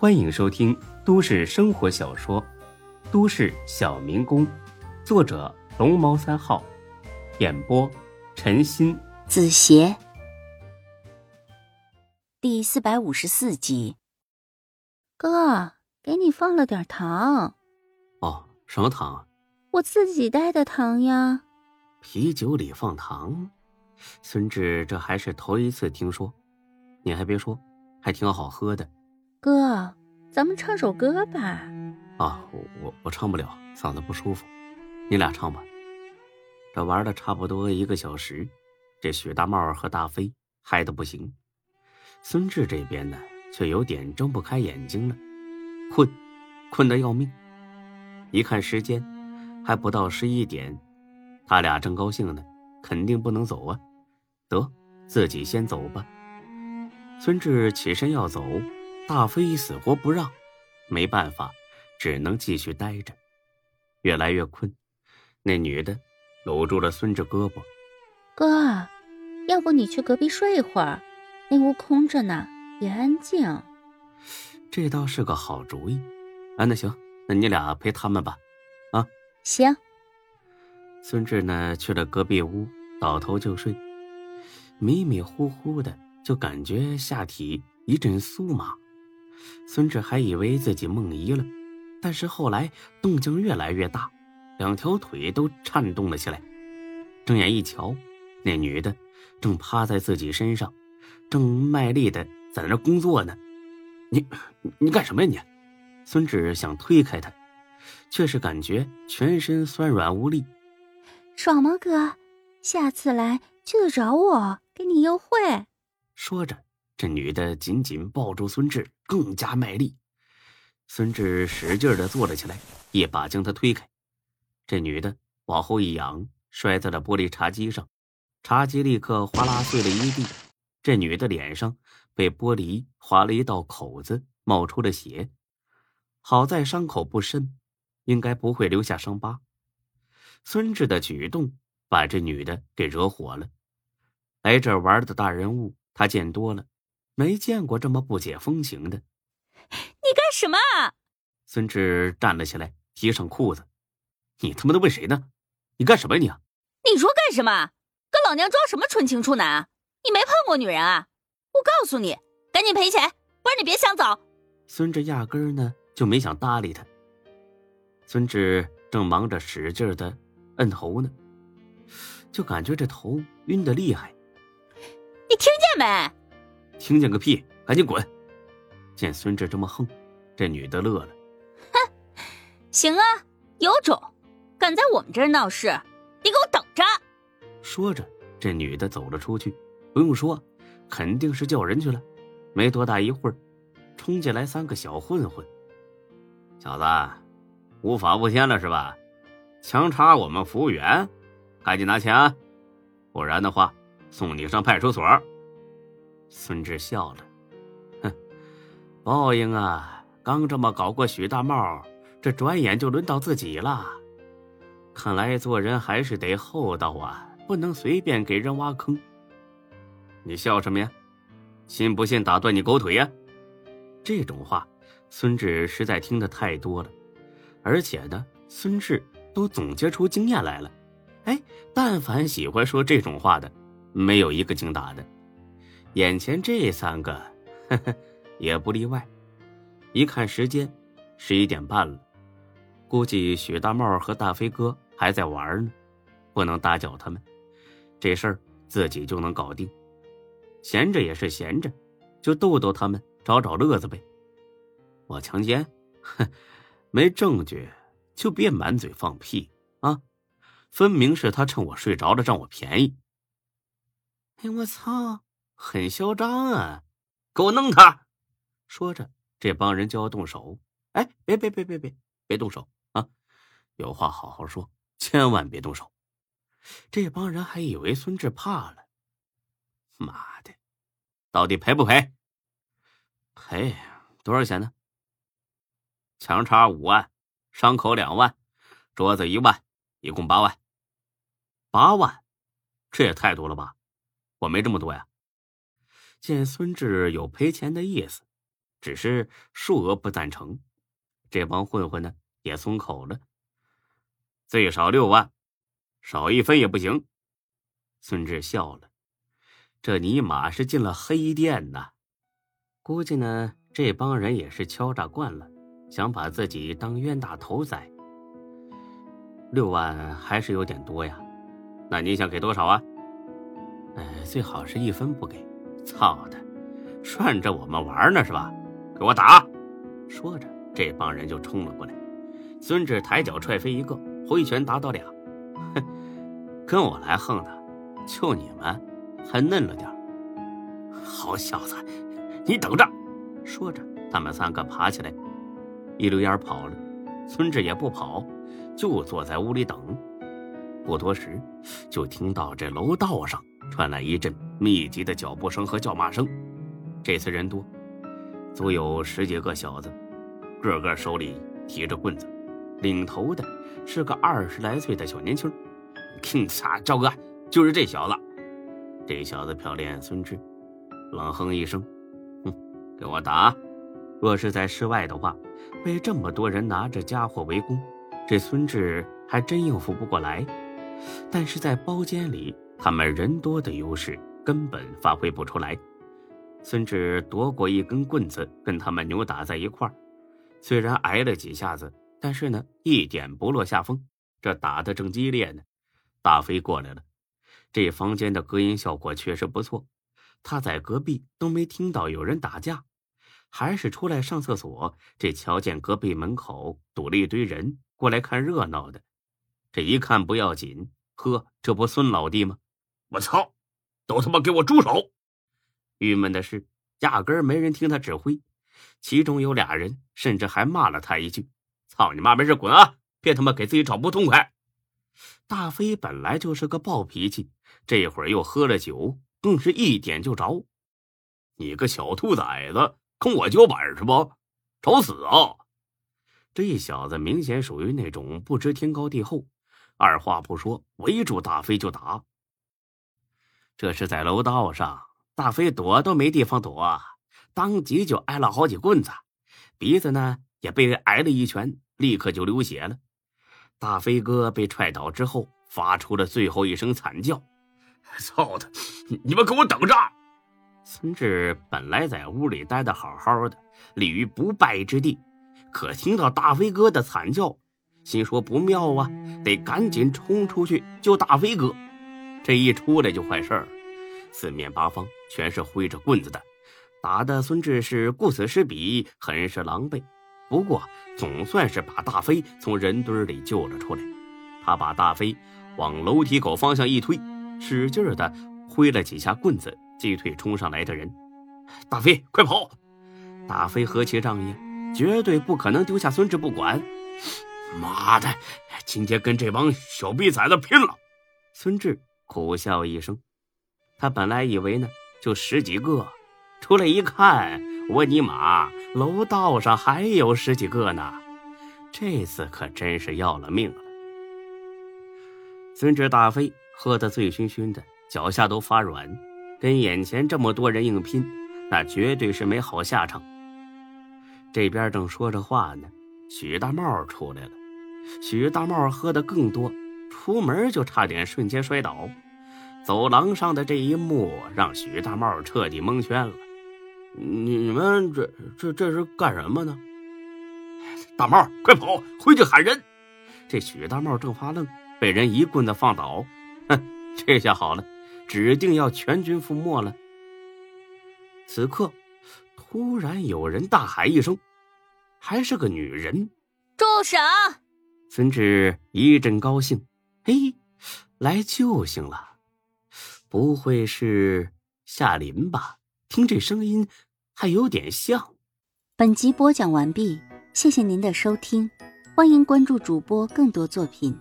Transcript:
欢迎收听都市生活小说《都市小民工》，作者龙猫三号，演播陈鑫、子邪，第四百五十四集。哥，给你放了点糖。哦，什么糖？我自己带的糖呀。啤酒里放糖，孙志这还是头一次听说。你还别说，还挺好喝的。哥，咱们唱首歌吧。啊，我我唱不了，嗓子不舒服。你俩唱吧。这玩了差不多一个小时，这许大茂和大飞嗨的不行。孙志这边呢，却有点睁不开眼睛了，困，困得要命。一看时间，还不到十一点。他俩正高兴呢，肯定不能走啊。得，自己先走吧。孙志起身要走。大飞死活不让，没办法，只能继续待着。越来越困，那女的搂住了孙志胳膊：“哥，要不你去隔壁睡一会儿，那屋空着呢，也安静。”这倒是个好主意。啊，那行，那你俩陪他们吧。啊，行。孙志呢，去了隔壁屋，倒头就睡，迷迷糊糊的，就感觉下体一阵酥麻。孙志还以为自己梦遗了，但是后来动静越来越大，两条腿都颤动了起来。睁眼一瞧，那女的正趴在自己身上，正卖力的在那工作呢。你你干什么呀你？孙志想推开她，却是感觉全身酸软无力。爽吗，哥？下次来记得找我，给你优惠。说着。这女的紧紧抱住孙志，更加卖力。孙志使劲的坐了起来，一把将她推开。这女的往后一仰，摔在了玻璃茶几上，茶几立刻哗啦碎了一地。这女的脸上被玻璃划了一道口子，冒出了血。好在伤口不深，应该不会留下伤疤。孙志的举动把这女的给惹火了。来这玩的大人物，他见多了。没见过这么不解风情的，你干什么？孙志站了起来，提上裤子。你他妈的问谁呢？你干什么呀你？你说干什么？跟老娘装什么纯情处男啊？你没碰过女人啊？我告诉你，赶紧赔钱，不然你别想走。孙志压根儿呢就没想搭理他。孙志正忙着使劲的摁头呢，就感觉这头晕的厉害。你听见没？听见个屁！赶紧滚！见孙志这么横，这女的乐了。哼，行啊，有种，敢在我们这儿闹事，你给我等着！说着，这女的走了出去。不用说，肯定是叫人去了。没多大一会儿，冲进来三个小混混。小子，无法无天了是吧？强插我们服务员，赶紧拿钱啊！不然的话，送你上派出所。孙志笑了，哼，报应啊！刚这么搞过许大茂，这转眼就轮到自己了。看来做人还是得厚道啊，不能随便给人挖坑。你笑什么呀？信不信打断你狗腿呀？这种话，孙志实在听得太多了，而且呢，孙志都总结出经验来了。哎，但凡喜欢说这种话的，没有一个经打的。眼前这三个，呵呵，也不例外。一看时间，十一点半了，估计许大茂和大飞哥还在玩呢，不能打搅他们。这事儿自己就能搞定。闲着也是闲着，就逗逗他们，找找乐子呗。我强奸？哼，没证据就别满嘴放屁啊！分明是他趁我睡着了占我便宜。哎，我操！很嚣张啊！给我弄他！说着，这帮人就要动手。哎，别别别别别，别动手啊！有话好好说，千万别动手。这帮人还以为孙志怕了。妈的，到底赔不赔？赔多少钱呢？强插五万，伤口两万，桌子一万，一共八万。八万，这也太多了吧？我没这么多呀。见孙志有赔钱的意思，只是数额不赞成。这帮混混呢也松口了，最少六万，少一分也不行。孙志笑了，这尼玛是进了黑店呐！估计呢，这帮人也是敲诈惯了，想把自己当冤大头宰。六万还是有点多呀，那你想给多少啊？哎，最好是一分不给。操的，涮着我们玩呢是吧？给我打！说着，这帮人就冲了过来。孙志抬脚踹飞一个，挥拳打倒俩。哼，跟我来横的，就你们还嫩了点好小子，你等着！说着，他们三个爬起来，一溜烟跑了。孙志也不跑，就坐在屋里等。不多时，就听到这楼道上传来一阵密集的脚步声和叫骂声。这次人多，足有十几个小子，个个手里提着棍子，领头的是个二十来岁的小年轻。听啥，赵哥，就是这小子。这小子瞟了眼孙志，冷哼一声：“哼，给我打！若是在室外的话，被这么多人拿着家伙围攻，这孙志还真应付不过来。但是在包间里，他们人多的优势根本发挥不出来。孙志夺过一根棍子，跟他们扭打在一块儿，虽然挨了几下子，但是呢，一点不落下风。这打得正激烈呢，大飞过来了。这房间的隔音效果确实不错，他在隔壁都没听到有人打架，还是出来上厕所。这瞧见隔壁门口堵了一堆人过来看热闹的，这一看不要紧，呵，这不孙老弟吗？我操，都他妈给我住手！郁闷的是，压根儿没人听他指挥，其中有俩人甚至还骂了他一句：“操你妈，没事滚啊，别他妈给自己找不痛快。”大飞本来就是个暴脾气，这会儿又喝了酒，更是一点就着。你个小兔崽子，跟我叫板是不？找死啊！这小子明显属于那种不知天高地厚，二话不说围住大飞就打。这是在楼道上，大飞躲都没地方躲，当即就挨了好几棍子，鼻子呢也被挨了一拳，立刻就流血了。大飞哥被踹倒之后，发出了最后一声惨叫：“ 操他！你们给我等着！”孙志本来在屋里待的好好的，立于不败之地，可听到大飞哥的惨叫，心说不妙啊，得赶紧冲出去救大飞哥。这一出来就坏事儿，四面八方全是挥着棍子的，打的孙志是顾此失彼，很是狼狈。不过，总算是把大飞从人堆里救了出来。他把大飞往楼梯口方向一推，使劲的挥了几下棍子，击退冲上来的人。大飞，快跑！大飞何其仗义，绝对不可能丢下孙志不管。妈的，今天跟这帮小逼崽子拼了！孙志苦笑一声，他本来以为呢，就十几个，出来一看。我尼玛，楼道上还有十几个呢！这次可真是要了命了。孙志大飞喝得醉醺醺的，脚下都发软，跟眼前这么多人硬拼，那绝对是没好下场。这边正说着话呢，许大茂出来了。许大茂喝得更多，出门就差点瞬间摔倒。走廊上的这一幕让许大茂彻底蒙圈了。你们这这这是干什么呢？大茂，快跑，回去喊人！这许大茂正发愣，被人一棍子放倒。哼，这下好了，指定要全军覆没了。此刻，突然有人大喊一声，还是个女人：“住手！”孙志一阵高兴，嘿，来救星了，不会是夏林吧？听这声音，还有点像。本集播讲完毕，谢谢您的收听，欢迎关注主播更多作品。